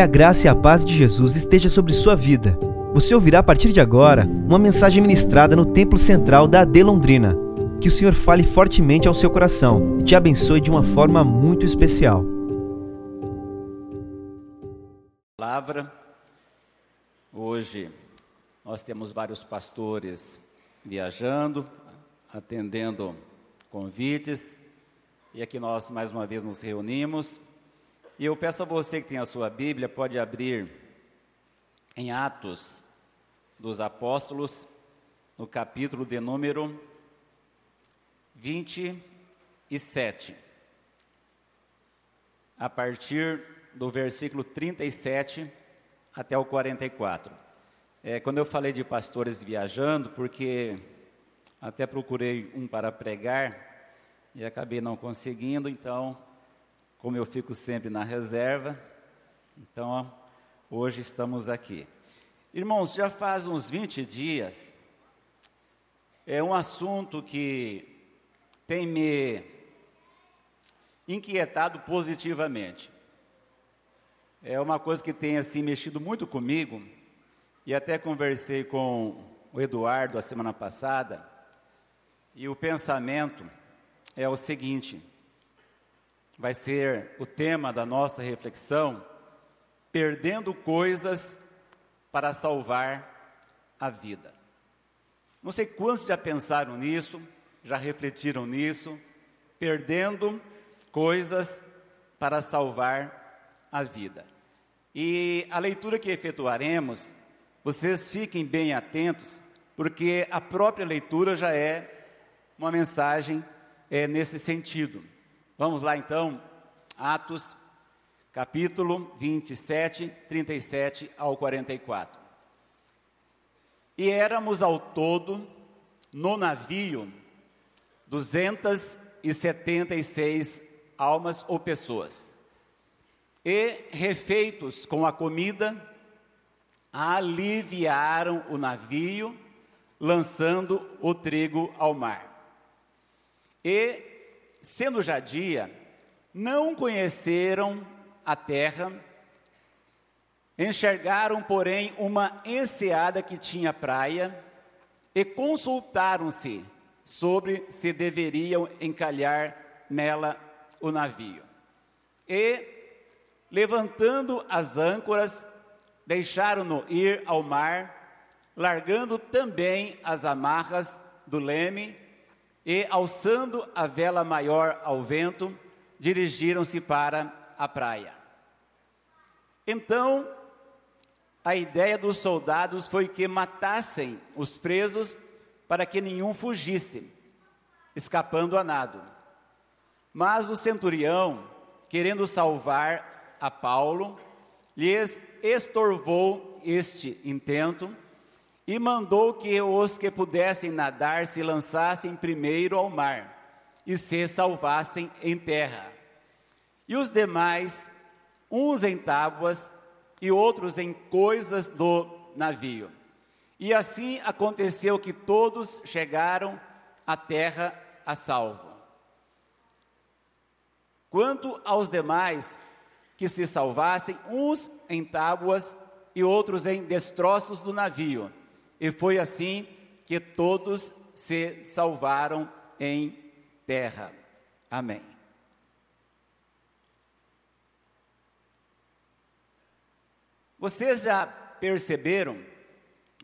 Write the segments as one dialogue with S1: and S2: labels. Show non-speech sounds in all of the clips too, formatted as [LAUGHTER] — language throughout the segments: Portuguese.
S1: Que a graça e a paz de Jesus esteja sobre sua vida. Você ouvirá a partir de agora uma mensagem ministrada no Templo Central da AD Londrina. Que o Senhor fale fortemente ao seu coração e te abençoe de uma forma muito especial.
S2: Palavra. Hoje nós temos vários pastores viajando, atendendo convites, e aqui nós mais uma vez nos reunimos e eu peço a você que tem a sua Bíblia, pode abrir em Atos dos Apóstolos, no capítulo de número 27. A partir do versículo 37 até o 44. É, quando eu falei de pastores viajando, porque até procurei um para pregar e acabei não conseguindo, então como eu fico sempre na reserva, então hoje estamos aqui. Irmãos, já faz uns 20 dias, é um assunto que tem me inquietado positivamente. É uma coisa que tem assim mexido muito comigo, e até conversei com o Eduardo a semana passada, e o pensamento é o seguinte: vai ser o tema da nossa reflexão, perdendo coisas para salvar a vida. Não sei quantos já pensaram nisso, já refletiram nisso, perdendo coisas para salvar a vida. E a leitura que efetuaremos, vocês fiquem bem atentos, porque a própria leitura já é uma mensagem é, nesse sentido. Vamos lá então, Atos, capítulo 27, 37 ao 44. E éramos ao todo, no navio, 276 almas ou pessoas. E, refeitos com a comida, aliviaram o navio, lançando o trigo ao mar. E sendo já dia, não conheceram a terra, enxergaram, porém, uma enseada que tinha praia e consultaram-se sobre se deveriam encalhar nela o navio. E, levantando as âncoras, deixaram-no ir ao mar, largando também as amarras do leme e, alçando a vela maior ao vento, dirigiram-se para a praia. Então, a ideia dos soldados foi que matassem os presos para que nenhum fugisse, escapando a nado. Mas o centurião, querendo salvar a Paulo, lhes estorvou este intento e mandou que os que pudessem nadar se lançassem primeiro ao mar e se salvassem em terra. E os demais, uns em tábuas e outros em coisas do navio. E assim aconteceu que todos chegaram à terra a salvo. Quanto aos demais que se salvassem, uns em tábuas e outros em destroços do navio, e foi assim que todos se salvaram em terra. Amém. Vocês já perceberam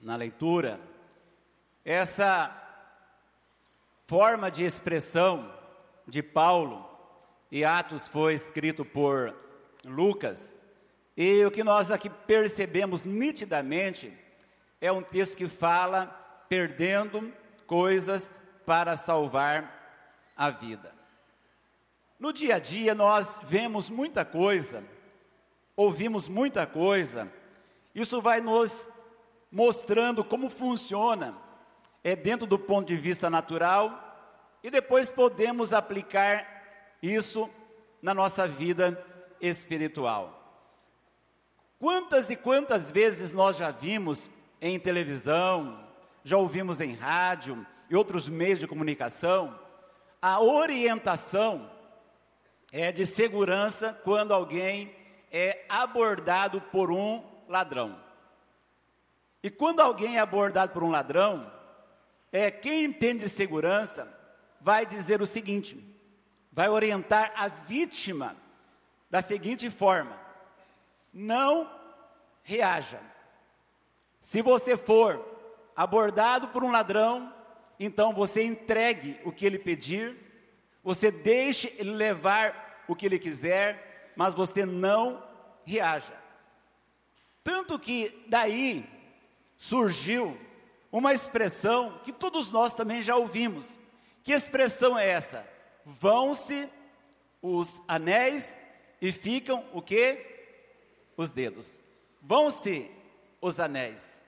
S2: na leitura essa forma de expressão de Paulo, e Atos foi escrito por Lucas, e o que nós aqui percebemos nitidamente é um texto que fala perdendo coisas para salvar a vida. No dia a dia nós vemos muita coisa, ouvimos muita coisa, isso vai nos mostrando como funciona, é dentro do ponto de vista natural, e depois podemos aplicar isso na nossa vida espiritual. Quantas e quantas vezes nós já vimos em televisão, já ouvimos em rádio e outros meios de comunicação, a orientação é de segurança quando alguém é abordado por um ladrão. E quando alguém é abordado por um ladrão, é quem entende segurança vai dizer o seguinte: vai orientar a vítima da seguinte forma: não reaja. Se você for abordado por um ladrão, então você entregue o que ele pedir, você deixe ele levar o que ele quiser, mas você não reaja. Tanto que daí surgiu uma expressão que todos nós também já ouvimos. Que expressão é essa? Vão-se os anéis e ficam o que? Os dedos. Vão-se os anéis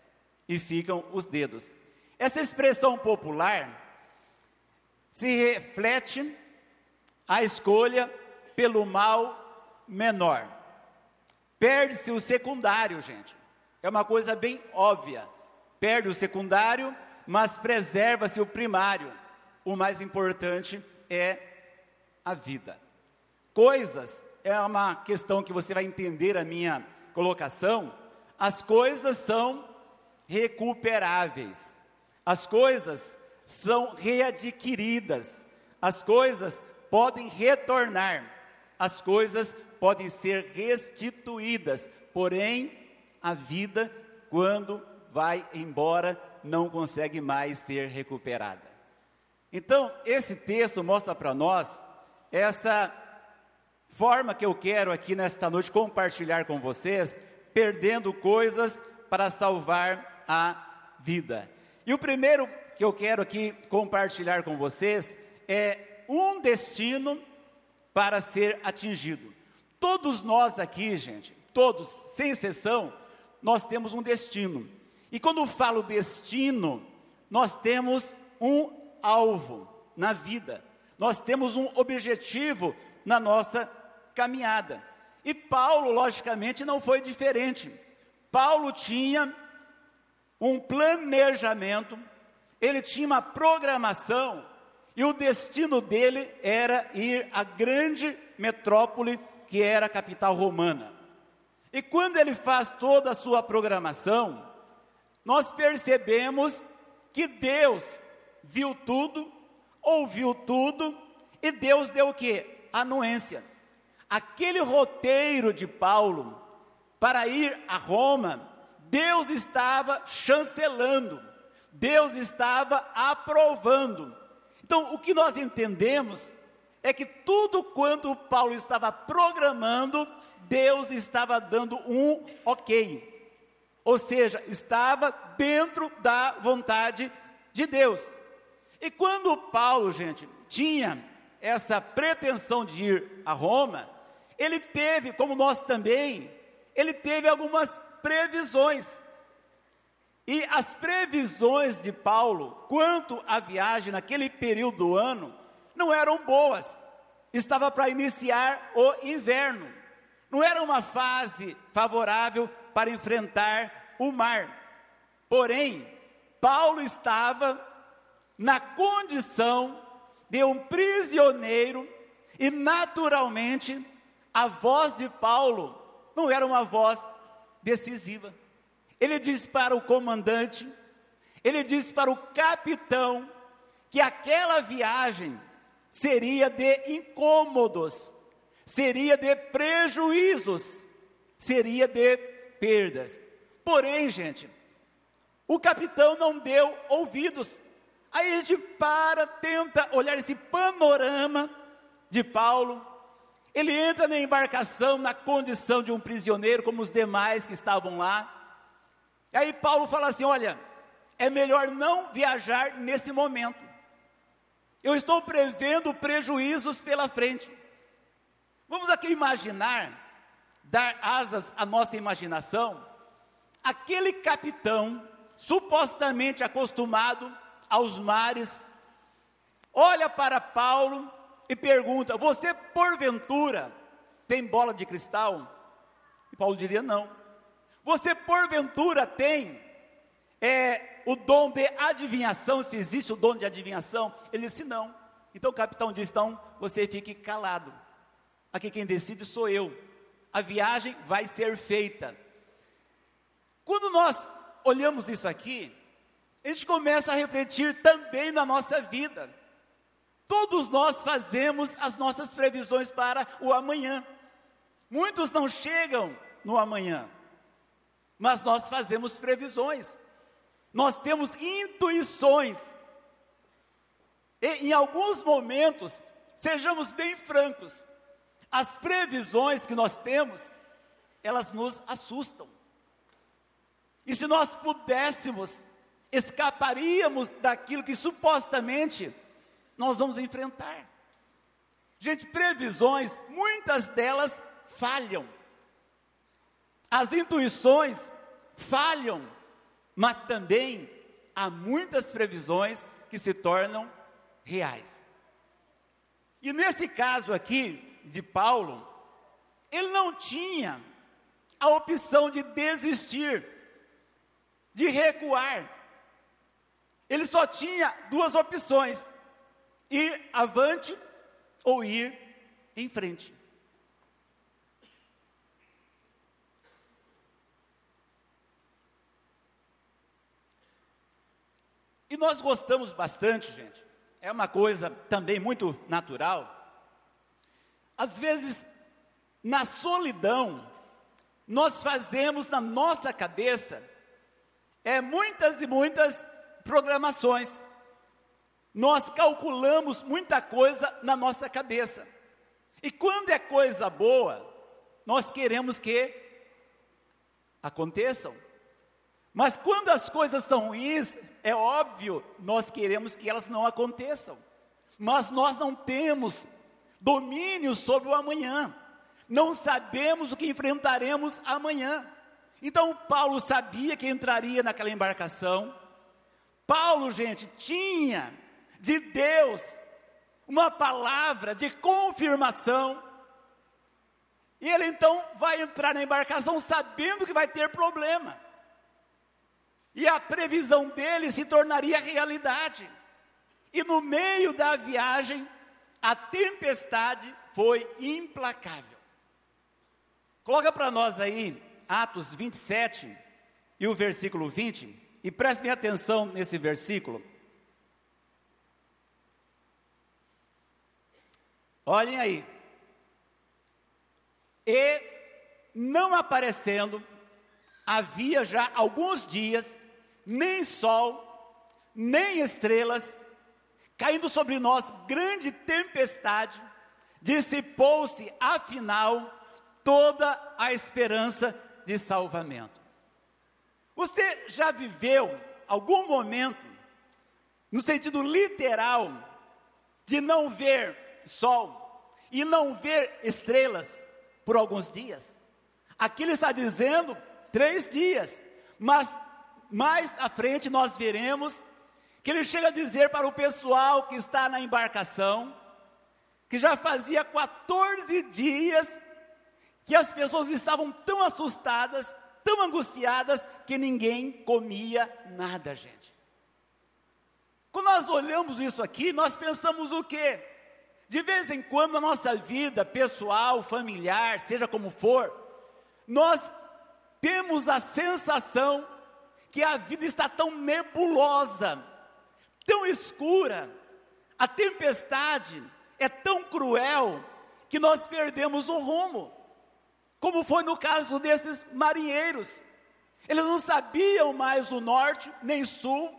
S2: e ficam os dedos. Essa expressão popular se reflete a escolha pelo mal menor. Perde-se o secundário, gente. É uma coisa bem óbvia. Perde o secundário, mas preserva-se o primário. O mais importante é a vida. Coisas é uma questão que você vai entender a minha colocação. As coisas são recuperáveis. As coisas são readquiridas. As coisas podem retornar. As coisas podem ser restituídas. Porém, a vida, quando vai embora, não consegue mais ser recuperada. Então, esse texto mostra para nós essa forma que eu quero aqui nesta noite compartilhar com vocês, perdendo coisas para salvar a vida. E o primeiro que eu quero aqui compartilhar com vocês é um destino para ser atingido. Todos nós aqui, gente, todos, sem exceção, nós temos um destino. E quando falo destino, nós temos um alvo na vida, nós temos um objetivo na nossa caminhada. E Paulo, logicamente, não foi diferente. Paulo tinha um planejamento, ele tinha uma programação, e o destino dele era ir à grande metrópole que era a capital romana. E quando ele faz toda a sua programação, nós percebemos que Deus viu tudo, ouviu tudo, e Deus deu o que? Anuência. Aquele roteiro de Paulo para ir a Roma, Deus estava chancelando, Deus estava aprovando. Então, o que nós entendemos é que tudo quanto Paulo estava programando, Deus estava dando um ok. Ou seja, estava dentro da vontade de Deus. E quando Paulo, gente, tinha essa pretensão de ir a Roma, ele teve, como nós também, ele teve algumas previsões. E as previsões de Paulo quanto à viagem naquele período do ano não eram boas. Estava para iniciar o inverno. Não era uma fase favorável para enfrentar o mar. Porém, Paulo estava na condição de um prisioneiro e naturalmente a voz de Paulo não era uma voz decisiva. Ele diz para o comandante, ele diz para o capitão, que aquela viagem seria de incômodos, seria de prejuízos, seria de perdas. Porém, gente, o capitão não deu ouvidos. Aí a gente para, tenta olhar esse panorama de Paulo. Ele entra na embarcação na condição de um prisioneiro, como os demais que estavam lá. E aí Paulo fala assim: Olha, é melhor não viajar nesse momento. Eu estou prevendo prejuízos pela frente. Vamos aqui imaginar, dar asas à nossa imaginação, aquele capitão, supostamente acostumado aos mares, olha para Paulo e pergunta: Você porventura tem bola de cristal? E Paulo diria: Não. Você porventura tem é, o dom de adivinhação? Se existe o dom de adivinhação? Ele disse: Não. Então o capitão disse: Então você fique calado. Aqui quem decide sou eu. a viagem vai ser feita. Quando nós olhamos isso aqui, a gente começa a refletir também na nossa vida. Todos nós fazemos as nossas previsões para o amanhã. Muitos não chegam no amanhã, mas nós fazemos previsões. Nós temos intuições. E em alguns momentos, sejamos bem francos, as previsões que nós temos, elas nos assustam. E se nós pudéssemos, escaparíamos daquilo que supostamente nós vamos enfrentar. Gente, previsões, muitas delas falham. As intuições falham, mas também há muitas previsões que se tornam reais. E nesse caso aqui de Paulo, ele não tinha a opção de desistir, de recuar. Ele só tinha duas opções: ir avante ou ir em frente. E nós gostamos bastante, gente. É uma coisa também muito natural. Às vezes, na solidão, nós fazemos na nossa cabeça é muitas e muitas programações. Nós calculamos muita coisa na nossa cabeça. E quando é coisa boa, nós queremos que aconteçam. Mas quando as coisas são ruins, é óbvio, nós queremos que elas não aconteçam. Mas nós não temos domínio sobre o amanhã. Não sabemos o que enfrentaremos amanhã. Então Paulo sabia que entraria naquela embarcação. Paulo, gente, tinha de Deus uma palavra de confirmação. E ele então vai entrar na embarcação sabendo que vai ter problema. E a previsão dele se tornaria realidade. E no meio da viagem, a tempestade foi implacável. Coloca para nós aí Atos 27 e o versículo 20, e preste atenção nesse versículo. Olhem aí. E não aparecendo, havia já alguns dias, nem sol, nem estrelas, caindo sobre nós grande tempestade, dissipou-se afinal toda a esperança de salvamento. Você já viveu algum momento, no sentido literal, de não ver sol e não ver estrelas por alguns dias? Aqui ele está dizendo três dias, mas mais à frente nós veremos que ele chega a dizer para o pessoal que está na embarcação, que já fazia 14 dias que as pessoas estavam tão assustadas, tão angustiadas, que ninguém comia nada, gente. Quando nós olhamos isso aqui, nós pensamos o quê? De vez em quando na nossa vida pessoal, familiar, seja como for, nós temos a sensação que a vida está tão nebulosa, tão escura, a tempestade é tão cruel que nós perdemos o rumo. Como foi no caso desses marinheiros. Eles não sabiam mais o norte nem sul,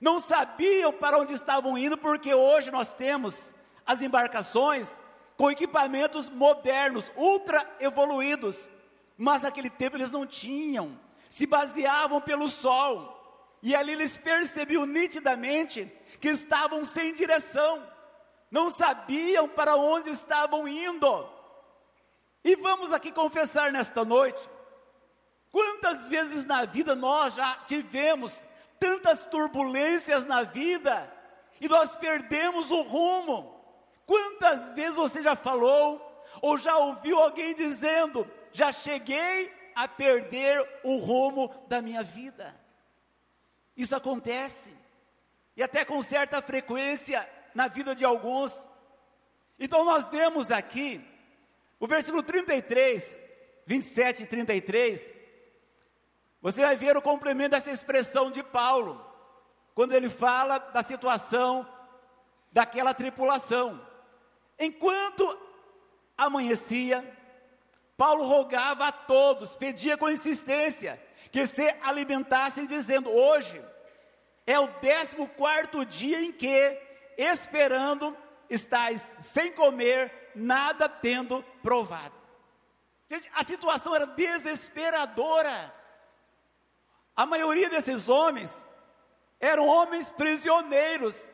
S2: não sabiam para onde estavam indo, porque hoje nós temos as embarcações com equipamentos modernos, ultra evoluídos, mas naquele tempo eles não tinham, se baseavam pelo sol, e ali eles percebiam nitidamente que estavam sem direção, não sabiam para onde estavam indo. E vamos aqui confessar nesta noite, quantas vezes na vida nós já tivemos tantas turbulências na vida e nós perdemos o rumo. Quantas vezes você já falou ou já ouviu alguém dizendo: já cheguei a perder o rumo da minha vida? Isso acontece, e até com certa frequência na vida de alguns. Então nós vemos aqui, o versículo 33, 27 e 33, você vai ver o complemento dessa expressão de Paulo, quando ele fala da situação daquela tripulação. Enquanto amanhecia, Paulo rogava a todos, pedia com insistência, que se alimentassem, dizendo: Hoje é o décimo quarto dia em que, esperando, estáis sem comer, nada tendo provado. Gente, a situação era desesperadora. A maioria desses homens eram homens prisioneiros,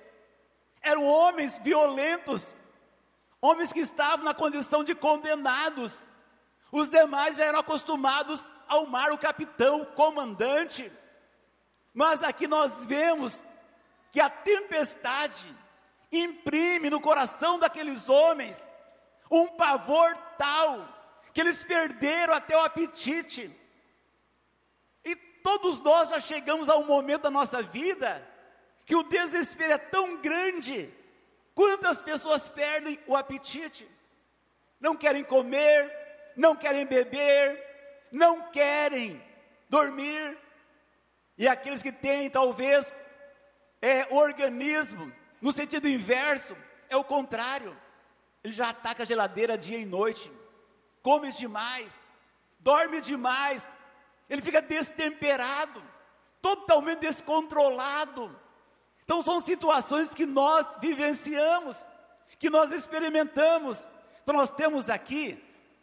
S2: eram homens violentos, homens que estavam na condição de condenados. Os demais já eram acostumados ao mar, o capitão, o comandante. Mas aqui nós vemos que a tempestade imprime no coração daqueles homens um pavor tal que eles perderam até o apetite. E todos nós já chegamos a um momento da nossa vida que o desespero é tão grande. Quantas pessoas perdem o apetite? Não querem comer, não querem beber, não querem dormir. E aqueles que têm, talvez, é, organismo, no sentido inverso, é o contrário. Ele já ataca a geladeira dia e noite, come demais, dorme demais, ele fica destemperado, totalmente descontrolado. Então, são situações que nós vivenciamos, que nós experimentamos. Então, nós temos aqui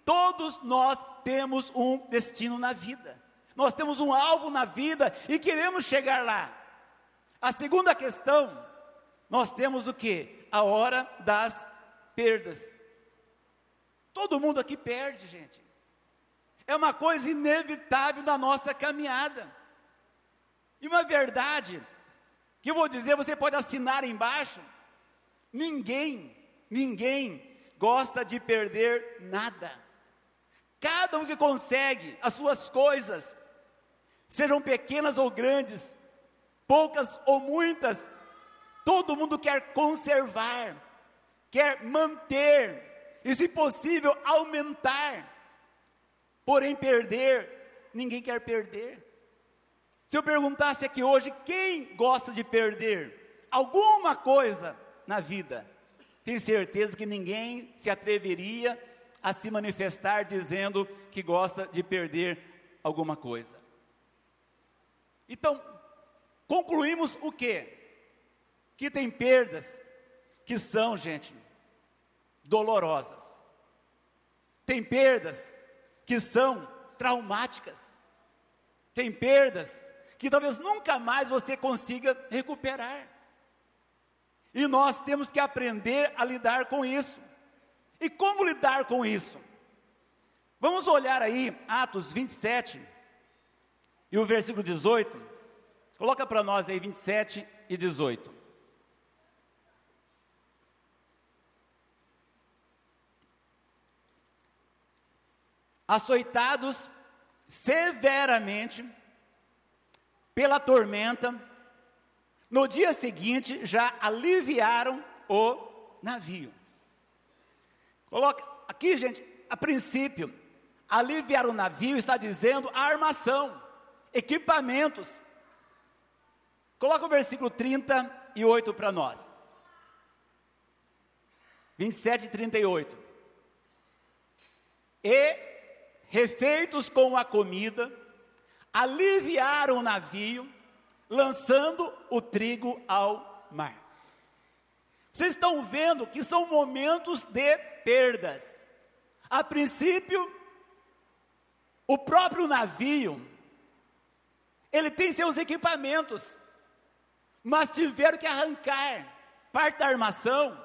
S2: Todos nós temos um destino na vida. Nós temos um alvo na vida e queremos chegar lá. A segunda questão, nós temos o que? A hora das perdas. Todo mundo aqui perde, gente. É uma coisa inevitável na nossa caminhada. E uma verdade que eu vou dizer, você pode assinar embaixo. Ninguém, ninguém gosta de perder nada. Cada um que consegue as suas coisas, sejam pequenas ou grandes, poucas ou muitas, todo mundo quer conservar, quer manter e, se possível, aumentar. Porém, perder, ninguém quer perder. Se eu perguntasse aqui hoje, quem gosta de perder alguma coisa na vida? Tenho certeza que ninguém se atreveria a se manifestar dizendo que gosta de perder alguma coisa. Então, concluímos o quê? Que tem perdas que são, gente, dolorosas. Tem perdas que são traumáticas. Tem perdas que talvez nunca mais você consiga recuperar. E nós temos que aprender a lidar com isso. E como lidar com isso? Vamos olhar aí Atos 27 e o versículo 18. Coloca para nós aí 27 e 18. Açoitados severamente pela tormenta, no dia seguinte já aliviaram o navio. Coloca aqui, gente, a princípio, aliviar o navio está dizendo a armação, equipamentos. Coloca o versículo 38 para nós. 27 e 38. E, refeitos com a comida, aliviaram o navio, lançando o trigo ao mar. Vocês estão vendo que são momentos de perdas. A princípio, o próprio navio, ele tem seus equipamentos, mas tiveram que arrancar parte da armação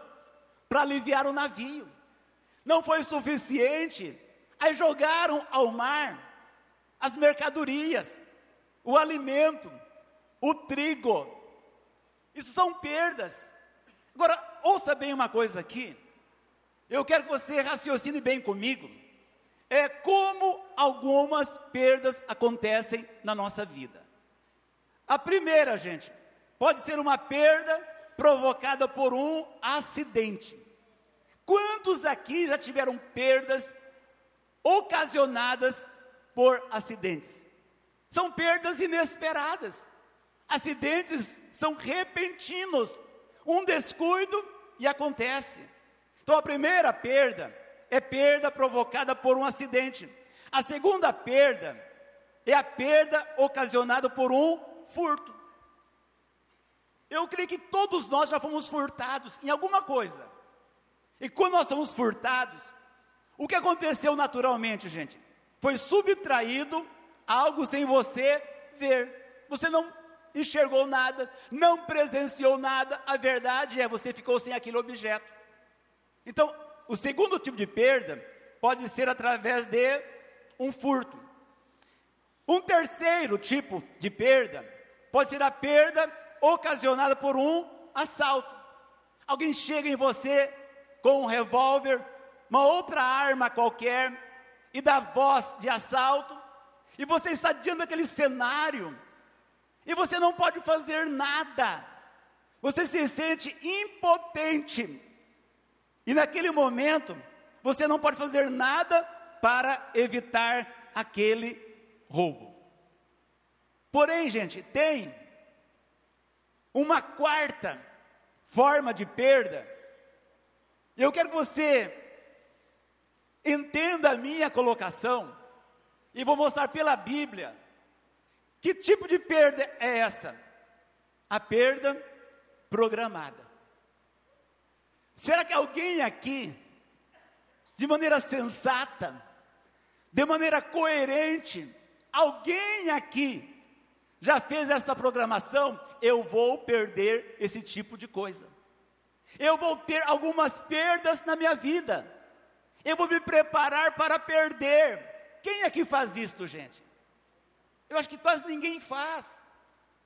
S2: para aliviar o navio. Não foi suficiente, aí jogaram ao mar as mercadorias, o alimento, o trigo. Isso são perdas. Agora, ouça bem uma coisa aqui. Eu quero que você raciocine bem comigo. É como algumas perdas acontecem na nossa vida. A primeira, gente, pode ser uma perda provocada por um acidente. Quantos aqui já tiveram perdas ocasionadas por acidentes. São perdas inesperadas. Acidentes são repentinos. Um descuido e acontece. Então a primeira perda é perda provocada por um acidente. A segunda perda é a perda ocasionada por um furto. Eu creio que todos nós já fomos furtados em alguma coisa. E quando nós somos furtados, o que aconteceu naturalmente, gente? Foi subtraído algo sem você ver. Você não enxergou nada, não presenciou nada. A verdade é, você ficou sem aquele objeto. Então, o segundo tipo de perda pode ser através de um furto. Um terceiro tipo de perda pode ser a perda ocasionada por um assalto. Alguém chega em você com um revólver, uma outra arma qualquer, e dá voz de assalto, e você está diante daquele cenário, e você não pode fazer nada, você se sente impotente, e naquele momento, você não pode fazer nada para evitar aquele roubo. Porém, gente, tem uma quarta forma de perda. Eu quero que você entenda a minha colocação e vou mostrar pela Bíblia que tipo de perda é essa? A perda programada. Será que alguém aqui, de maneira sensata, de maneira coerente, alguém aqui já fez essa programação? Eu vou perder esse tipo de coisa. Eu vou ter algumas perdas na minha vida. Eu vou me preparar para perder. Quem aqui faz isto, gente? Eu acho que quase ninguém faz.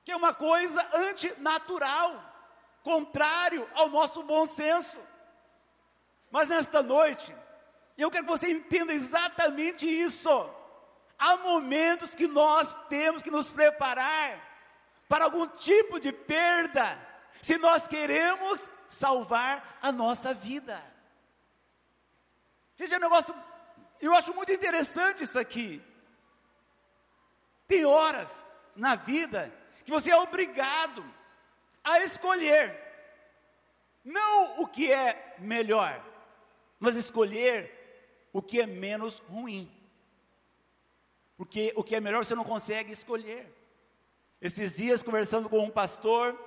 S2: Que é uma coisa antinatural contrário ao nosso bom senso. Mas nesta noite, eu quero que você entenda exatamente isso. Há momentos que nós temos que nos preparar para algum tipo de perda, se nós queremos salvar a nossa vida. Gente, é um negócio, eu acho muito interessante isso aqui. Tem horas na vida que você é obrigado a escolher, não o que é melhor, mas escolher o que é menos ruim. Porque o que é melhor você não consegue escolher. Esses dias, conversando com um pastor,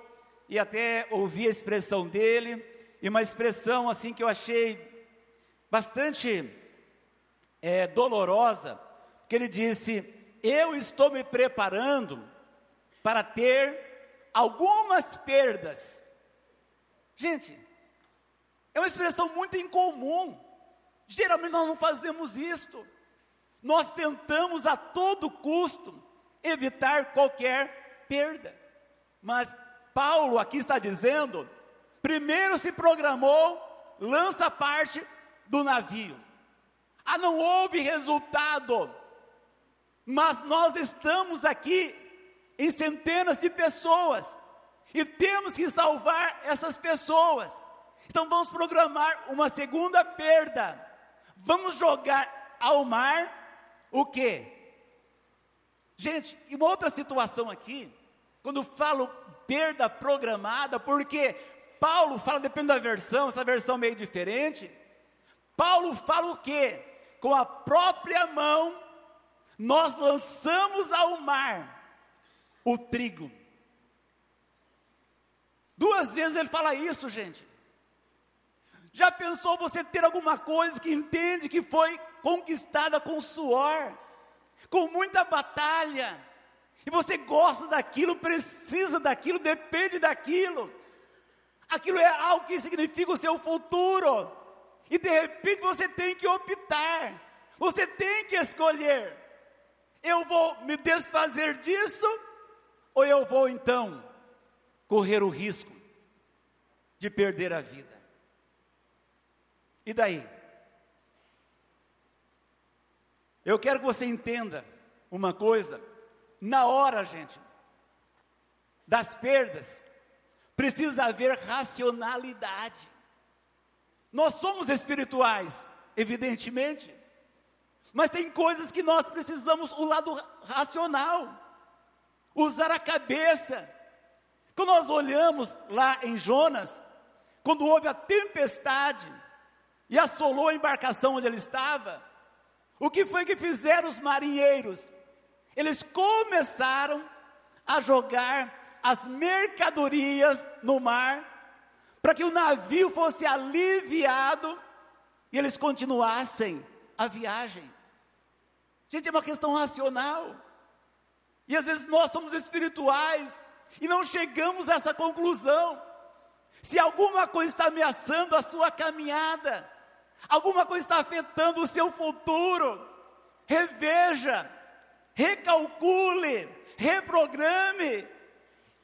S2: e até ouvi a expressão dele, e uma expressão assim que eu achei bastante é, dolorosa, que ele disse: Eu estou me preparando para ter algumas perdas. Gente, é uma expressão muito incomum. Geralmente nós não fazemos isto. Nós tentamos a todo custo evitar qualquer perda. Mas Paulo aqui está dizendo: primeiro se programou, lança parte do navio. Ah, não houve resultado. Mas nós estamos aqui em centenas de pessoas. E temos que salvar essas pessoas. Então vamos programar uma segunda perda. Vamos jogar ao mar o quê? Gente, e uma outra situação aqui, quando falo perda programada, porque Paulo fala, depende da versão, essa versão meio diferente. Paulo fala o quê? Com a própria mão, nós lançamos ao mar o trigo. Duas vezes ele fala isso, gente. Já pensou você ter alguma coisa que entende que foi conquistada com suor, com muita batalha, e você gosta daquilo, precisa daquilo, depende daquilo, aquilo é algo que significa o seu futuro, e de repente você tem que optar, você tem que escolher: eu vou me desfazer disso ou eu vou então correr o risco de perder a vida? E daí? Eu quero que você entenda uma coisa, na hora, gente, das perdas, precisa haver racionalidade. Nós somos espirituais, evidentemente, Mas tem coisas que nós precisamos o lado racional, usar a cabeça. Quando nós olhamos lá em Jonas, quando houve a tempestade e assolou a embarcação onde ele estava, o que foi que fizeram os marinheiros? Eles começaram a jogar as mercadorias no mar, para que o navio fosse aliviado e eles continuassem a viagem. Gente, é uma questão racional. E às vezes nós somos espirituais e não chegamos a essa conclusão. Se alguma coisa está ameaçando a sua caminhada, alguma coisa está afetando o seu futuro, reveja, recalcule, reprograme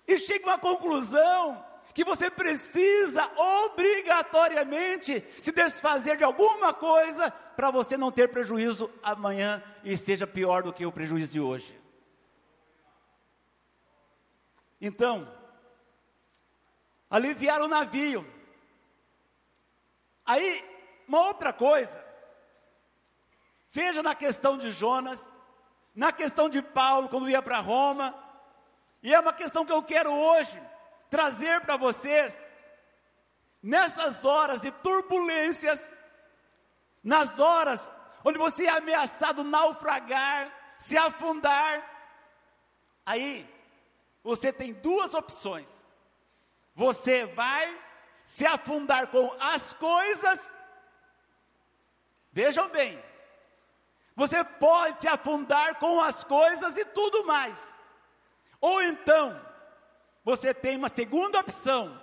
S2: e chegue a uma conclusão que você precisa obrigatoriamente se desfazer de alguma coisa para você não ter prejuízo amanhã e seja pior do que o prejuízo de hoje. Então, aliviar o navio. Aí, uma outra coisa, seja na questão de Jonas, na questão de Paulo quando ia para Roma, e é uma questão que eu quero hoje trazer para vocês, nessas horas de turbulências, nas horas onde você é ameaçado naufragar, se afundar, aí você tem duas opções. Você vai se afundar com as coisas, vejam bem, você pode se afundar com as coisas e tudo mais, ou então, você tem uma segunda opção: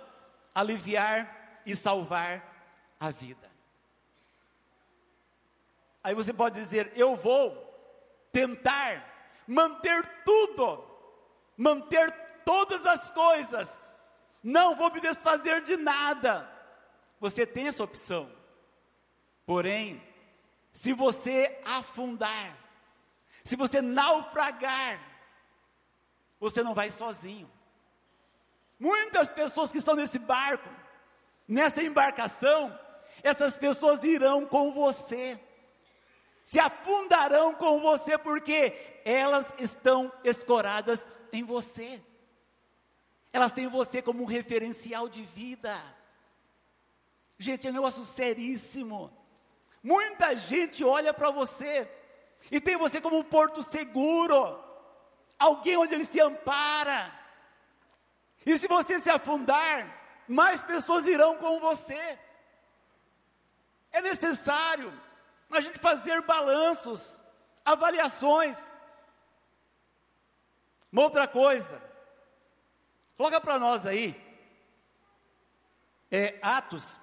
S2: aliviar e salvar a vida. Aí você pode dizer: eu vou tentar manter tudo, manter todas as coisas, não vou me desfazer de nada. Você tem essa opção. Porém, se você afundar, se você naufragar, você não vai sozinho. Muitas pessoas que estão nesse barco, nessa embarcação, essas pessoas irão com você, se afundarão com você, porque elas estão escoradas em você, elas têm você como um referencial de vida. Gente, é um negócio seríssimo. Muita gente olha para você e tem você como um porto seguro, alguém onde ele se ampara. E se você se afundar, mais pessoas irão com você. É necessário a gente fazer balanços, avaliações. Uma outra coisa, coloca para nós aí, é Atos,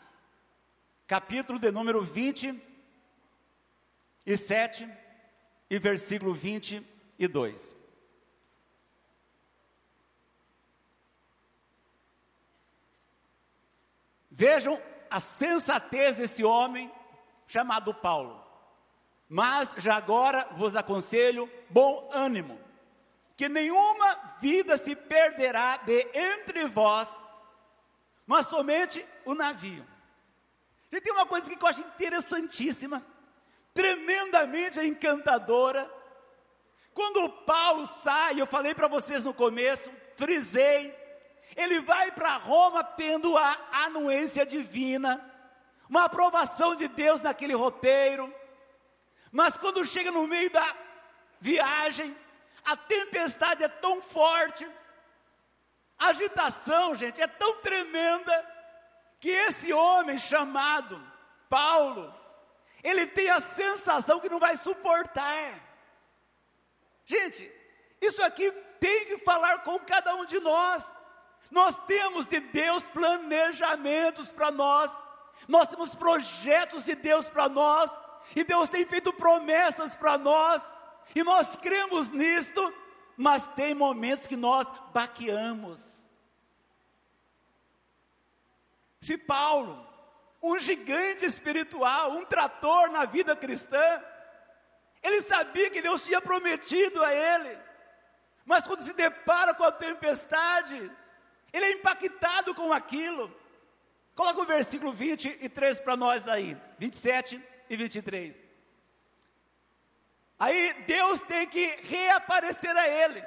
S2: capítulo de número 27 e versículo 22. Vejam a sensatez desse homem chamado Paulo. Mas já agora vos aconselho bom ânimo, que nenhuma vida se perderá de entre vós, mas somente o navio. E tem uma coisa que eu acho interessantíssima, tremendamente encantadora. Quando Paulo sai, eu falei para vocês no começo, frisei, ele vai para Roma tendo a anuência divina, uma aprovação de Deus naquele roteiro. Mas quando chega no meio da viagem, a tempestade é tão forte, a agitação, gente, é tão tremenda, que esse homem chamado Paulo, ele tem a sensação que não vai suportar. Gente, isso aqui tem que falar com cada um de nós. Nós temos de Deus planejamentos para nós, nós temos projetos de Deus para nós, e Deus tem feito promessas para nós, e nós cremos nisto, mas tem momentos que nós baqueamos. Se Paulo, um gigante espiritual, um trator na vida cristã, ele sabia que Deus tinha prometido a ele, mas quando se depara com a tempestade, ele é impactado com aquilo. Coloca o versículo 23 para nós aí, 27 e 23. Aí Deus tem que reaparecer a ele.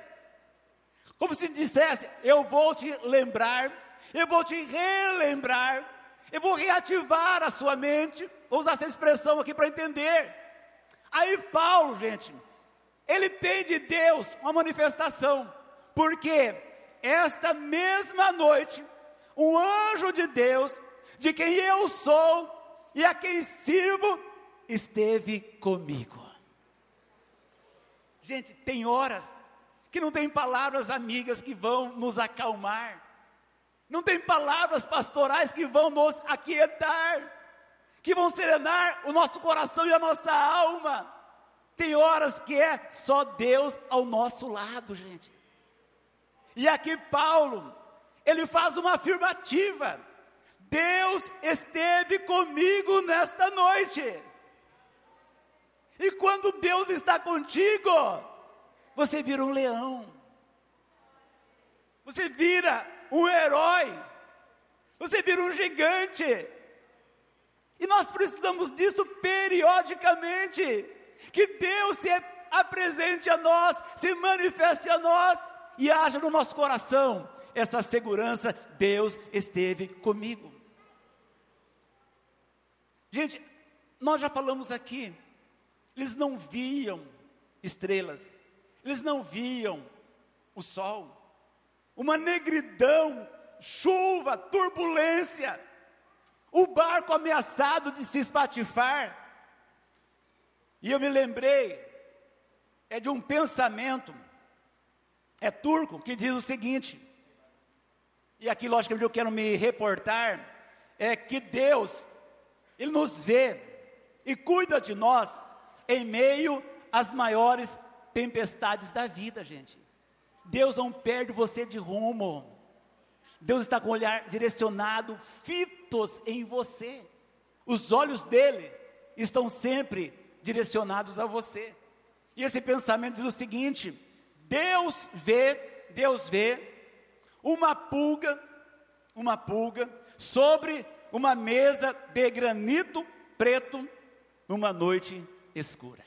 S2: Como se dissesse: Eu vou te lembrar, eu vou te relembrar, eu vou reativar a sua mente. Vou usar essa expressão aqui para entender. Aí Paulo, gente, ele tem de Deus uma manifestação, porque esta mesma noite, um anjo de Deus, de quem eu sou e a quem sirvo, esteve comigo. Gente, tem horas que não tem palavras amigas que vão nos acalmar, não tem palavras pastorais que vão nos aquietar, que vão serenar o nosso coração e a nossa alma. Tem horas que é só Deus ao nosso lado, gente. E aqui Paulo, ele faz uma afirmativa: Deus esteve comigo nesta noite. E quando Deus está contigo, você vira um leão, você vira um herói, você vira um gigante. E nós precisamos disso periodicamente, que Deus se apresente a nós, se manifeste a nós e haja no nosso coração essa segurança: Deus esteve comigo. Gente, nós já falamos aqui, eles não viam estrelas, eles não viam o sol, uma negridão, chuva, turbulência, o barco ameaçado de se espatifar. E eu me lembrei, é de um pensamento, é turco, que diz o seguinte, e aqui, logicamente, eu quero me reportar, é que Deus, Ele nos vê e cuida de nós em meio às maiores tempestades da vida, gente. Deus não perde você de rumo. Deus está com o olhar direcionado, fitos em você. Os olhos dele estão sempre direcionados a você. E esse pensamento diz o seguinte: Deus vê, Deus vê uma pulga, uma pulga sobre uma mesa de granito preto numa noite escura.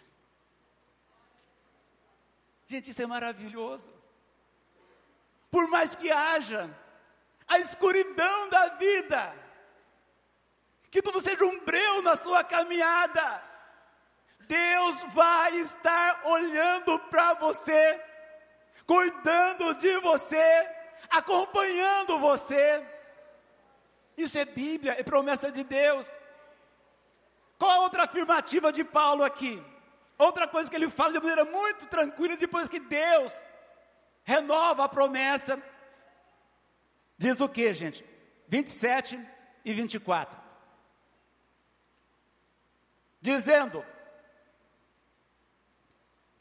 S2: Gente, isso é maravilhoso. Por mais que haja a escuridão da vida, que tudo seja um breu na sua caminhada, Deus vai estar olhando para você, cuidando de você, acompanhando você. Isso é Bíblia, é promessa de Deus. Qual a outra afirmativa de Paulo aqui? Outra coisa que ele fala de maneira muito tranquila, depois que Deus renova a promessa, diz o que, gente? 27 e 24. Dizendo: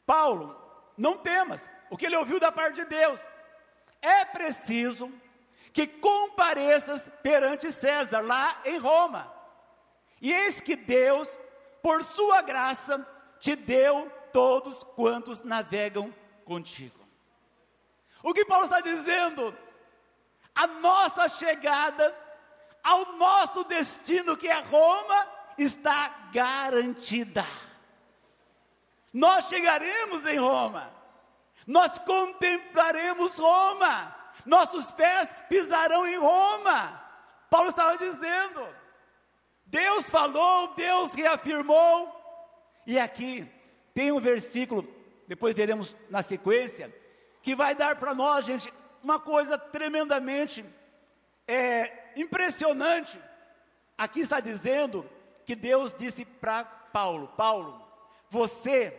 S2: Paulo, não temas, o que ele ouviu da parte de Deus, é preciso que compareças perante César, lá em Roma e eis que Deus, por sua graça, te deu todos quantos navegam contigo. O que Paulo está dizendo? A nossa chegada ao nosso destino, que é Roma, está garantida. Nós chegaremos em Roma, nós contemplaremos Roma, nossos pés pisarão em Roma. Paulo estava dizendo, Deus falou, Deus reafirmou. E aqui tem um versículo, depois veremos na sequência, que vai dar para nós, gente, uma coisa tremendamente é, impressionante. Aqui está dizendo que Deus disse para Paulo: Paulo, você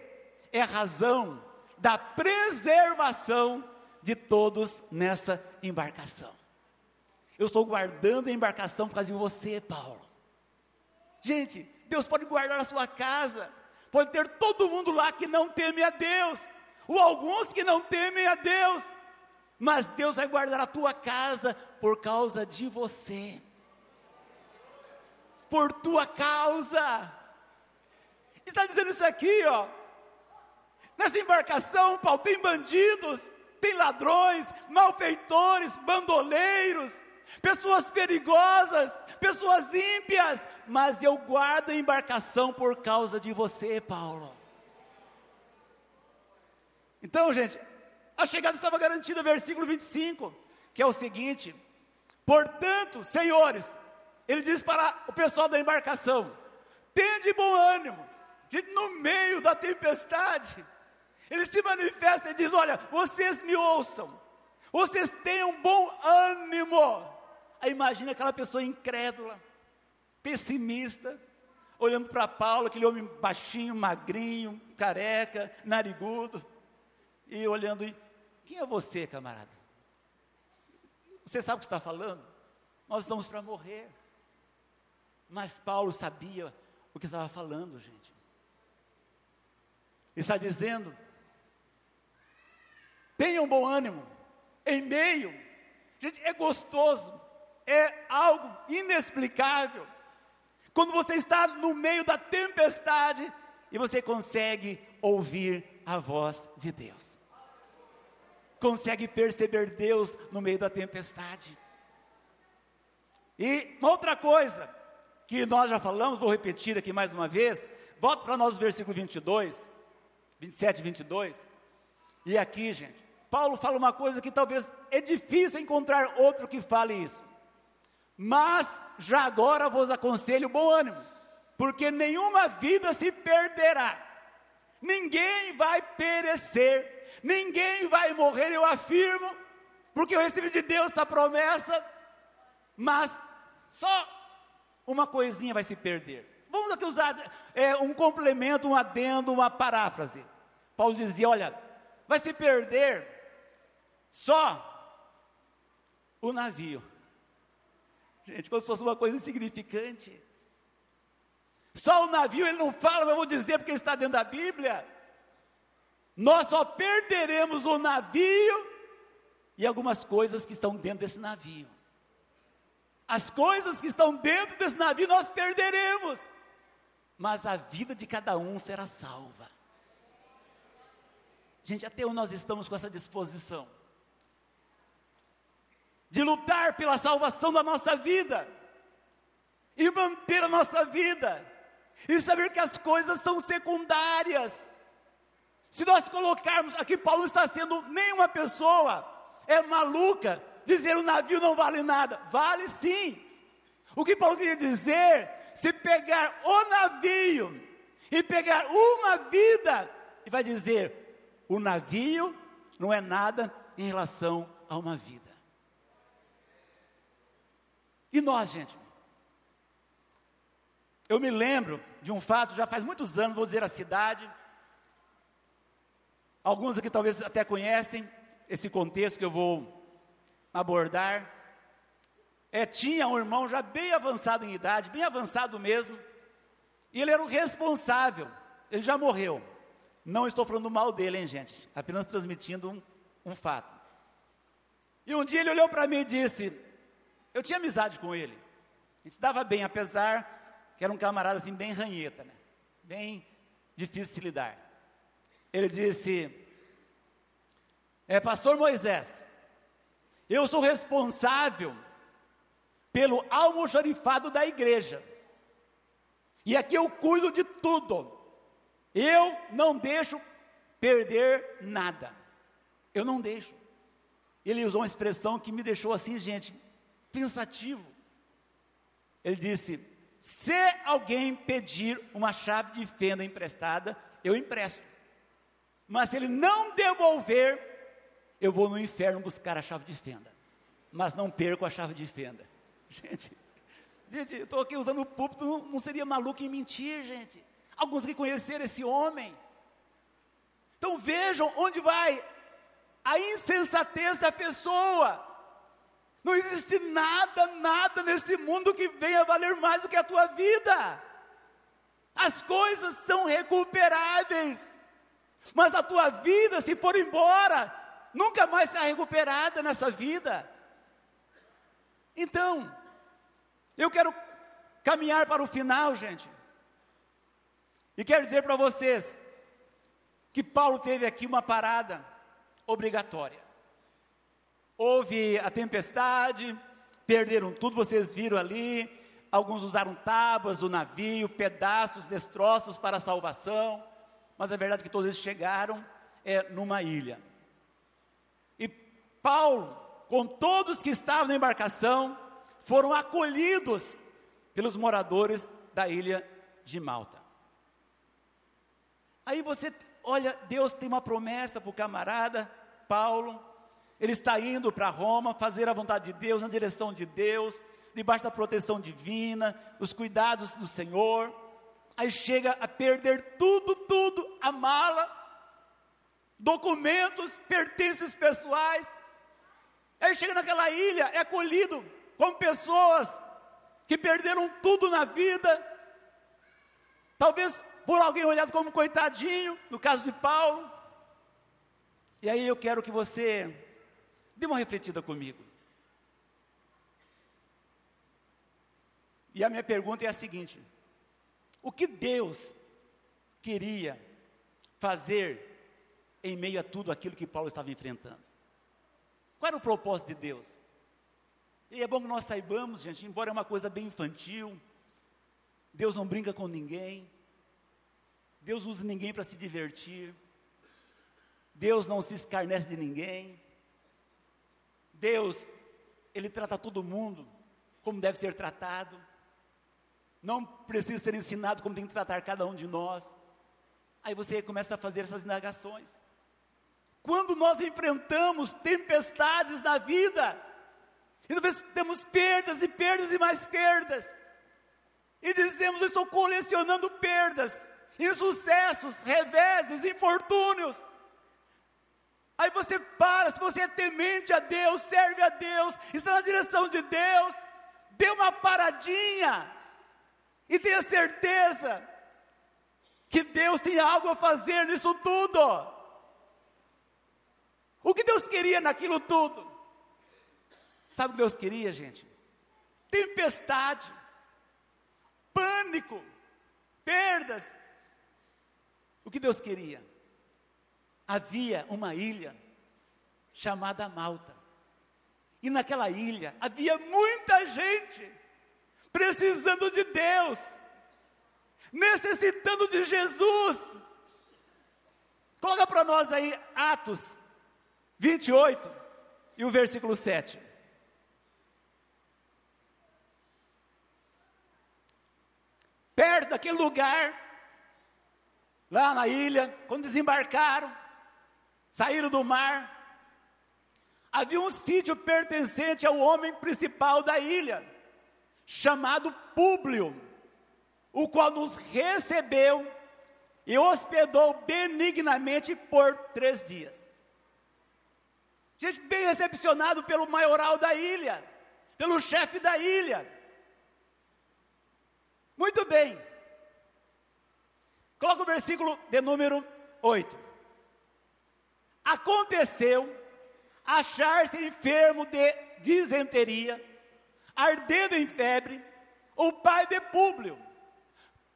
S2: é razão da preservação de todos nessa embarcação. Eu estou guardando a embarcação por causa de você, Paulo. Gente, Deus pode guardar a sua casa, pode ter todo mundo lá que não teme a Deus, ou alguns que não temem a Deus, mas Deus vai guardar a tua casa por causa de você, por tua causa. Está dizendo isso aqui, ó. Nessa embarcação, Paulo, tem bandidos, tem ladrões, malfeitores, bandoleiros, pessoas perigosas, pessoas ímpias, mas eu guardo a embarcação por causa de você, Paulo. Então, gente, a chegada estava garantida, versículo 25, que é o seguinte: Portanto, senhores, ele diz para o pessoal da embarcação: tende bom ânimo, no meio da tempestade, ele se manifesta e diz: Olha, vocês me ouçam, vocês tenham bom ânimo. Aí imagina aquela pessoa incrédula, pessimista, olhando para Paulo, aquele homem baixinho, magrinho, careca, narigudo, e olhando, e, quem é você, camarada? Você sabe o que está falando? Nós estamos para morrer. Mas Paulo sabia o que estava falando, gente. Ele está dizendo: tenham bom ânimo, em meio, gente, é gostoso, é algo inexplicável. Quando você está no meio da tempestade e você consegue ouvir a voz de Deus, consegue perceber Deus no meio da tempestade. E uma outra coisa que nós já falamos, vou repetir aqui mais uma vez, volta para nós o versículo 22, 27 e 22. E aqui, gente, Paulo fala uma coisa que talvez é difícil encontrar outro que fale isso. Mas já agora vos aconselho bom ânimo, porque nenhuma vida se perderá, ninguém vai perecer, ninguém vai morrer, eu afirmo, porque eu recebi de Deus essa promessa, mas só uma coisinha vai se perder. Vamos aqui usar é, um complemento, um adendo, uma paráfrase. Paulo dizia: olha, vai se perder só o navio. Gente, como se fosse uma coisa insignificante. Só o navio ele não fala, mas eu vou dizer porque está dentro da Bíblia. Nós só perderemos o navio e algumas coisas que estão dentro desse navio. As coisas que estão dentro desse navio nós perderemos, mas a vida de cada um será salva. Gente, até onde nós estamos com essa disposição? De lutar pela salvação da nossa vida, e manter a nossa vida, e saber que as coisas são secundárias. Se nós colocarmos, aqui Paulo está sendo nenhuma pessoa é maluca, dizer o navio não vale nada. Vale sim. O que Paulo queria dizer, se pegar o navio e pegar uma vida, e vai dizer, o navio não é nada em relação a uma vida. E nós, gente? Eu me lembro de um fato, já faz muitos anos, vou dizer a cidade. Alguns aqui talvez até conhecem esse contexto que eu vou abordar. É, tinha um irmão já bem avançado em idade, bem avançado mesmo, e ele era o responsável, ele já morreu. Não estou falando mal dele, hein, gente, apenas transmitindo um, um fato. E um dia ele olhou para mim e disse: Eu tinha amizade com ele, e se dava bem, apesar que era um camarada assim, bem ranheta, né? bem difícil de lidar. Ele disse: É, Pastor Moisés, eu sou responsável pelo almoxarifado da igreja. E aqui eu cuido de tudo. Eu não deixo perder nada. Eu não deixo. Ele usou uma expressão que me deixou assim, gente, pensativo. Ele disse: se alguém pedir uma chave de fenda emprestada, eu empresto. Mas se ele não devolver, eu vou no inferno buscar a chave de fenda, mas não perco a chave de fenda. [LAUGHS] Gente, gente, eu estou aqui usando o púlpito, não, não seria maluco em mentir, gente. Alguns que conheceram esse homem. Então vejam onde vai a insensatez da pessoa. Não existe nada, nada nesse mundo que venha valer mais do que a tua vida. As coisas são recuperáveis, mas a tua vida, se for embora, nunca mais será recuperada nessa vida. Então, eu quero caminhar para o final, gente. E quero dizer para vocês que Paulo teve aqui uma parada obrigatória. Houve a tempestade, perderam tudo, vocês viram ali. Alguns usaram tábuas do navio, pedaços, destroços para a salvação. Mas é verdade que todos eles chegaram é numa ilha. E Paulo, com todos que estavam na embarcação, foram acolhidos pelos moradores da ilha de Malta. Aí você olha, Deus tem uma promessa para o camarada Paulo, ele está indo para Roma fazer a vontade de Deus, na direção de Deus, debaixo da proteção divina, os cuidados do Senhor. Aí chega a perder tudo, tudo, a mala, documentos, pertences pessoais. Aí chega naquela ilha, é acolhido com pessoas que perderam tudo na vida, talvez por alguém olhado como coitadinho, no caso de Paulo. E aí eu quero que você dê uma refletida comigo. E a minha pergunta é a seguinte: o que Deus queria fazer em meio a tudo aquilo que Paulo estava enfrentando? Qual era o propósito de Deus? E é bom que nós saibamos, gente, embora é uma coisa bem infantil, Deus não brinca com ninguém, Deus usa ninguém para se divertir. Deus não se escarnece de ninguém. Deus, Ele trata todo mundo como deve ser tratado. Não precisa ser ensinado como tem que tratar cada um de nós. Aí você começa a fazer essas indagações. Quando nós enfrentamos tempestades na vida, e talvez temos perdas e perdas e mais perdas, e dizemos: Eu estou colecionando perdas insucessos, reveses, infortúnios. Aí você para, se você é temente a Deus, serve a Deus, está na direção de Deus, dê uma paradinha e tenha certeza que Deus tem algo a fazer nisso tudo. O que Deus queria naquilo tudo? Sabe o que Deus queria, gente? Tempestade, pânico, perdas, o que Deus queria? Havia uma ilha chamada Malta. E naquela ilha havia muita gente precisando de Deus, necessitando de Jesus. Coloca para nós aí Atos 28 e o versículo 7. Perto daquele lugar lá na ilha, quando desembarcaram, saíram do mar, havia um sítio pertencente ao homem principal da ilha, chamado Públio, o qual nos recebeu e hospedou benignamente por três dias. Gente, bem recepcionado pelo maioral da ilha, pelo chefe da ilha. Muito bem. Coloca o versículo de número 8. Aconteceu achar-se enfermo de disenteria, ardendo em febre, o pai de Públio.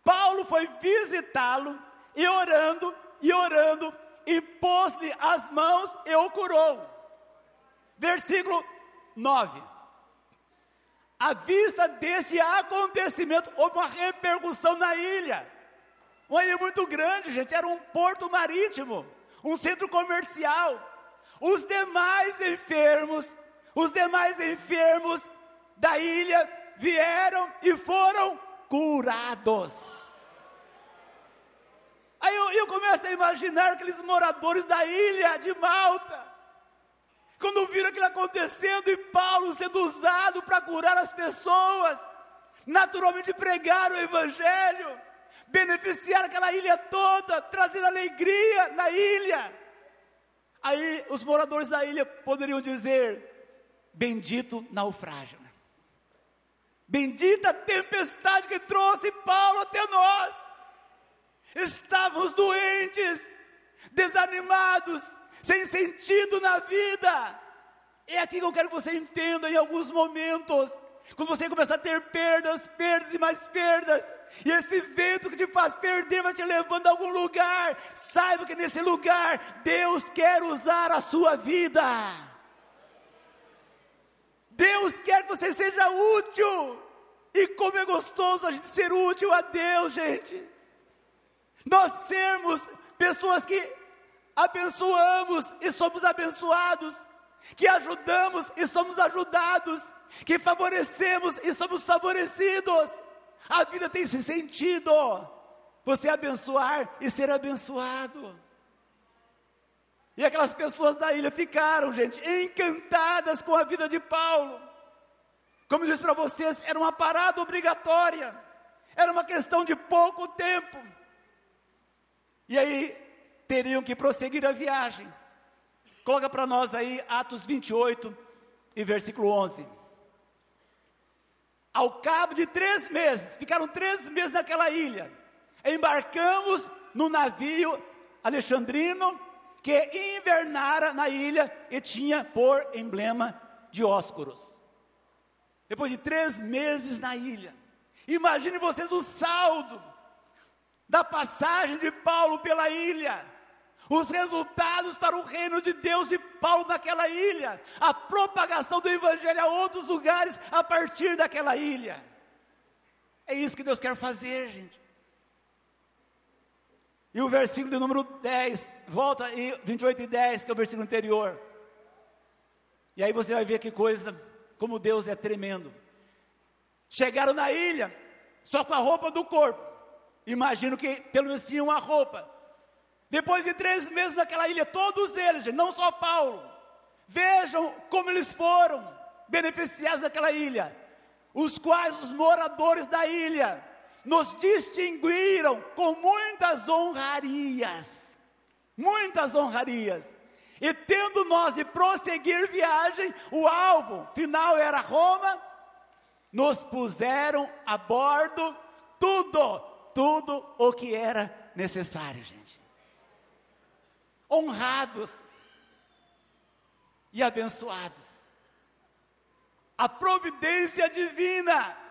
S2: Paulo foi visitá-lo e orando, e orando, impôs-lhe as mãos e o curou. Versículo 9. À vista deste acontecimento, houve uma repercussão na ilha. Uma ilha muito grande, gente, era um porto marítimo, um centro comercial. Os demais enfermos, os demais enfermos da ilha vieram e foram curados. Aí eu, eu começo a imaginar aqueles moradores da ilha de Malta, quando viram aquilo acontecendo e Paulo sendo usado para curar as pessoas, naturalmente pregar o Evangelho beneficiar aquela ilha toda, trazer alegria na ilha. Aí os moradores da ilha poderiam dizer: Bendito naufrágio, né? bendita tempestade que trouxe Paulo até nós. Estávamos doentes, desanimados, sem sentido na vida. É aqui que eu quero que você entenda em alguns momentos quando você começa a ter perdas, perdas e mais perdas, e esse vento que te faz perder vai te levando a algum lugar, saiba que nesse lugar Deus quer usar a sua vida. Deus quer que você seja útil. E como é gostoso a gente ser útil a Deus, gente. Nós sermos pessoas que abençoamos e somos abençoados, que ajudamos e somos ajudados, que favorecemos e somos favorecidos. A vida tem esse sentido. Você abençoar e ser abençoado. E aquelas pessoas da ilha ficaram, gente, encantadas com a vida de Paulo. Como eu disse para vocês, era uma parada obrigatória, era uma questão de pouco tempo. E aí teriam que prosseguir a viagem. Coloca para nós aí Atos 28 e versículo 11. Ao cabo de três meses, ficaram três meses naquela ilha, embarcamos no navio alexandrino que invernara na ilha e tinha por emblema Dióscuros. Depois de três meses na ilha, imagine vocês o saldo da passagem de Paulo pela ilha, os resultados para o reino de Deus e Paulo naquela ilha, a propagação do Evangelho a outros lugares a partir daquela ilha. É isso que Deus quer fazer, gente. E o versículo de número 10, volta aí, 28 e 10, que é o versículo anterior. E aí você vai ver que coisa, como Deus é tremendo. Chegaram na ilha, só com a roupa do corpo. Imagino que pelo menos tinham uma roupa. Depois de três meses naquela ilha, todos eles, não só Paulo, vejam como eles foram beneficiados daquela ilha, os quais os moradores da ilha nos distinguiram com muitas honrarias, muitas honrarias. E tendo nós de prosseguir viagem, o alvo final era Roma, nos puseram a bordo tudo, tudo o que era necessário, gente. Honrados e abençoados. A providência divina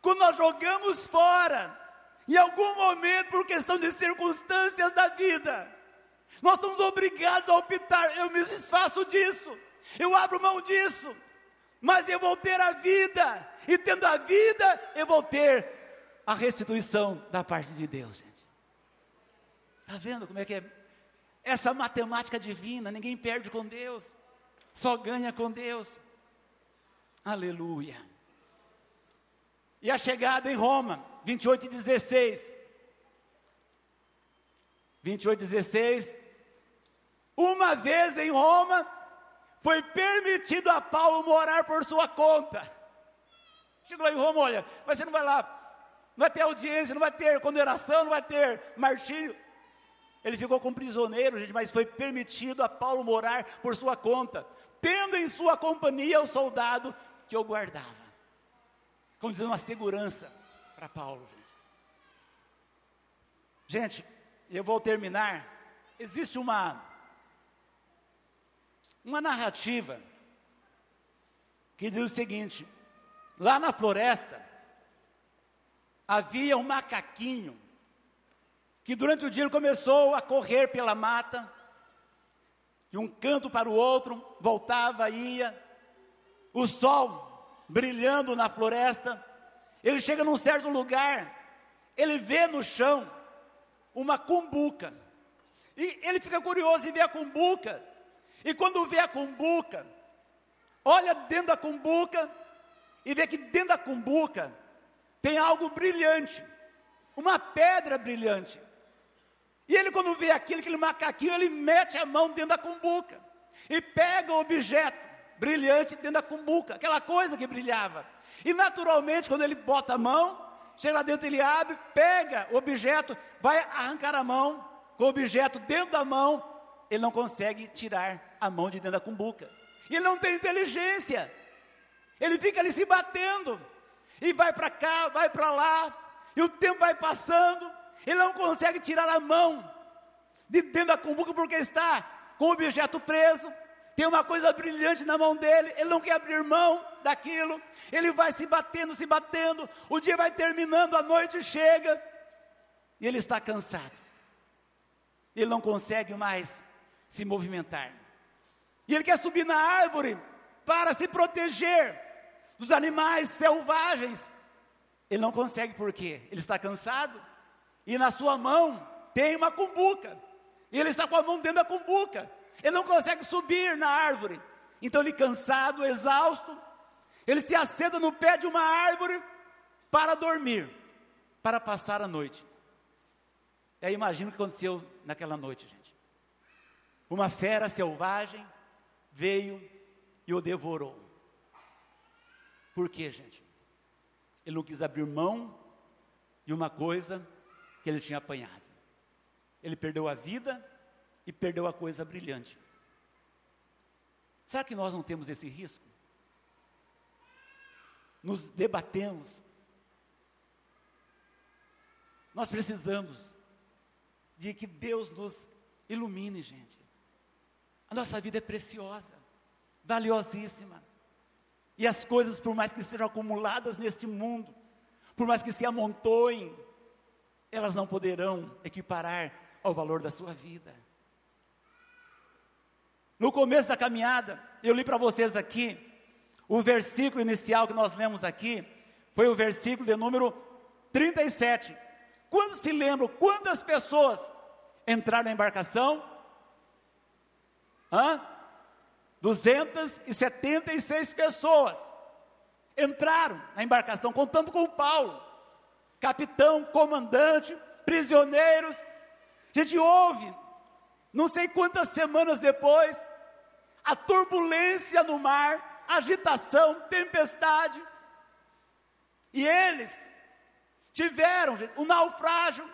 S2: quando nós jogamos fora, em algum momento, por questão de circunstâncias da vida, nós somos obrigados a optar: eu me desfaço disso, eu abro mão disso, mas eu vou ter a vida, e tendo a vida, eu vou ter a restituição da parte de Deus, gente. Está vendo como é que é? Essa matemática divina, ninguém perde com Deus, só ganha com Deus. Aleluia. E a chegada em Roma, 28 e 16. 28 e 16. Uma vez em Roma, foi permitido a Paulo morar por sua conta. Chegou lá em Roma, olha, mas você não vai lá, não vai ter audiência, não vai ter condenação, não vai ter martírio. Ele ficou como prisioneiro, gente, mas foi permitido a Paulo morar por sua conta, tendo em sua companhia o soldado que o guardava como dizer, uma segurança para Paulo, gente. Gente, eu vou terminar. Existe uma uma narrativa que diz o seguinte: lá na floresta havia um macaquinho que durante o dia ele começou a correr pela mata, de um canto para o outro, voltava, ia. O sol brilhando na floresta. Ele chega num certo lugar, ele vê no chão uma cumbuca. E ele fica curioso em ver a cumbuca. E quando vê a cumbuca, olha dentro da cumbuca e vê que dentro da cumbuca tem algo brilhante, uma pedra brilhante. E ele, quando vê aquilo, aquele macaquinho, ele mete a mão dentro da cumbuca e pega o objeto brilhante dentro da cumbuca, aquela coisa que brilhava. E naturalmente, quando ele bota a mão, chega lá dentro, ele abre, pega o objeto, vai arrancar a mão, com o objeto dentro da mão, ele não consegue tirar a mão de dentro da cumbuca. E ele não tem inteligência. Ele fica ali se batendo. E vai para cá, vai para lá. E o tempo vai passando. Ele não consegue tirar a mão de dentro da cumbuca porque está com o objeto preso. Tem uma coisa brilhante na mão dele, ele não quer abrir mão daquilo, ele vai se batendo, se batendo, o dia vai terminando, a noite chega, e ele está cansado, ele não consegue mais se movimentar, e ele quer subir na árvore para se proteger dos animais selvagens, ele não consegue por quê? Ele está cansado, e na sua mão tem uma cumbuca, E ele está com a mão dentro da cumbuca. Ele não consegue subir na árvore. Então ele cansado, exausto, ele se assenta no pé de uma árvore para dormir, para passar a noite. E aí imagina o que aconteceu naquela noite, gente. Uma fera selvagem veio e o devorou. Por quê, gente? Ele não quis abrir mão de uma coisa que ele tinha apanhado. Ele perdeu a vida e perdeu a coisa brilhante. Será que nós não temos esse risco? Nos debatemos. Nós precisamos de que Deus nos ilumine, gente. A nossa vida é preciosa, valiosíssima. E as coisas, por mais que sejam acumuladas neste mundo, por mais que se amontoem, elas não poderão equiparar ao valor da sua vida. No começo da caminhada, eu li para vocês aqui, o versículo inicial que nós lemos aqui, foi o versículo de número 37. Quando se lembram quantas pessoas entraram na embarcação? Hã? 276 pessoas entraram na embarcação, contando com Paulo, capitão, comandante, prisioneiros. A gente ouve, não sei quantas semanas depois, a turbulência no mar, agitação, tempestade. E eles tiveram gente, um naufrágio,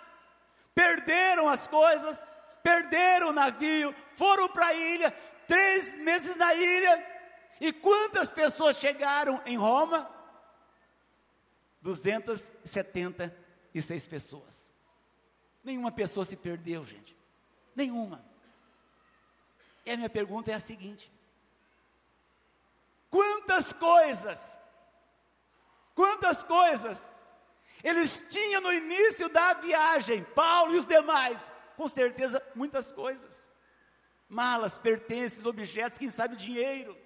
S2: perderam as coisas, perderam o navio, foram para a ilha, três meses na ilha. E quantas pessoas chegaram em Roma? 276 pessoas. Nenhuma pessoa se perdeu, gente. Nenhuma. E a minha pergunta é a seguinte: quantas coisas, quantas coisas eles tinham no início da viagem, Paulo e os demais, com certeza muitas coisas, malas, pertences, objetos, quem sabe dinheiro.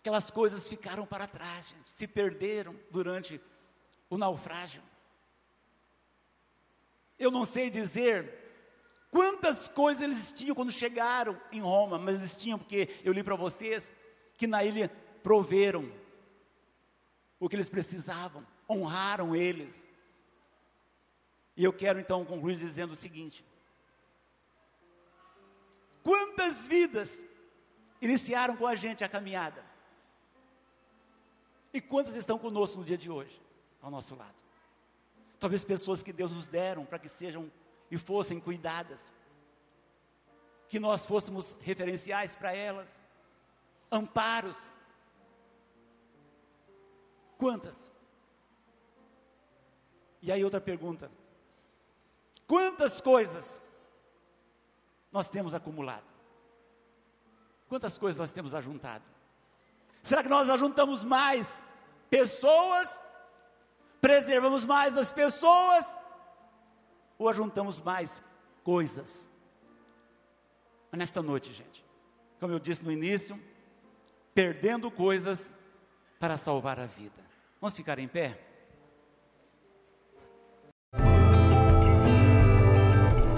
S2: Aquelas coisas ficaram para trás, gente, se perderam durante o naufrágio. Eu não sei dizer quantas coisas eles tinham quando chegaram em Roma, mas eles tinham, porque eu li para vocês, que na ilha proveram o que eles precisavam honraram eles. E eu quero então concluir dizendo o seguinte: quantas vidas iniciaram com a gente a caminhada? E quantas estão conosco no dia de hoje, ao nosso lado? Talvez pessoas que Deus nos deram para que sejam e fossem cuidadas, que nós fôssemos referenciais para elas, amparos. Quantas? E aí outra pergunta: quantas coisas nós temos acumulado? Quantas coisas nós temos ajuntado? Será que nós ajuntamos mais pessoas? Preservamos mais as pessoas? Ou ajuntamos mais coisas? Mas nesta noite, gente, como eu disse no início, perdendo coisas para salvar a vida. Vamos ficar em pé?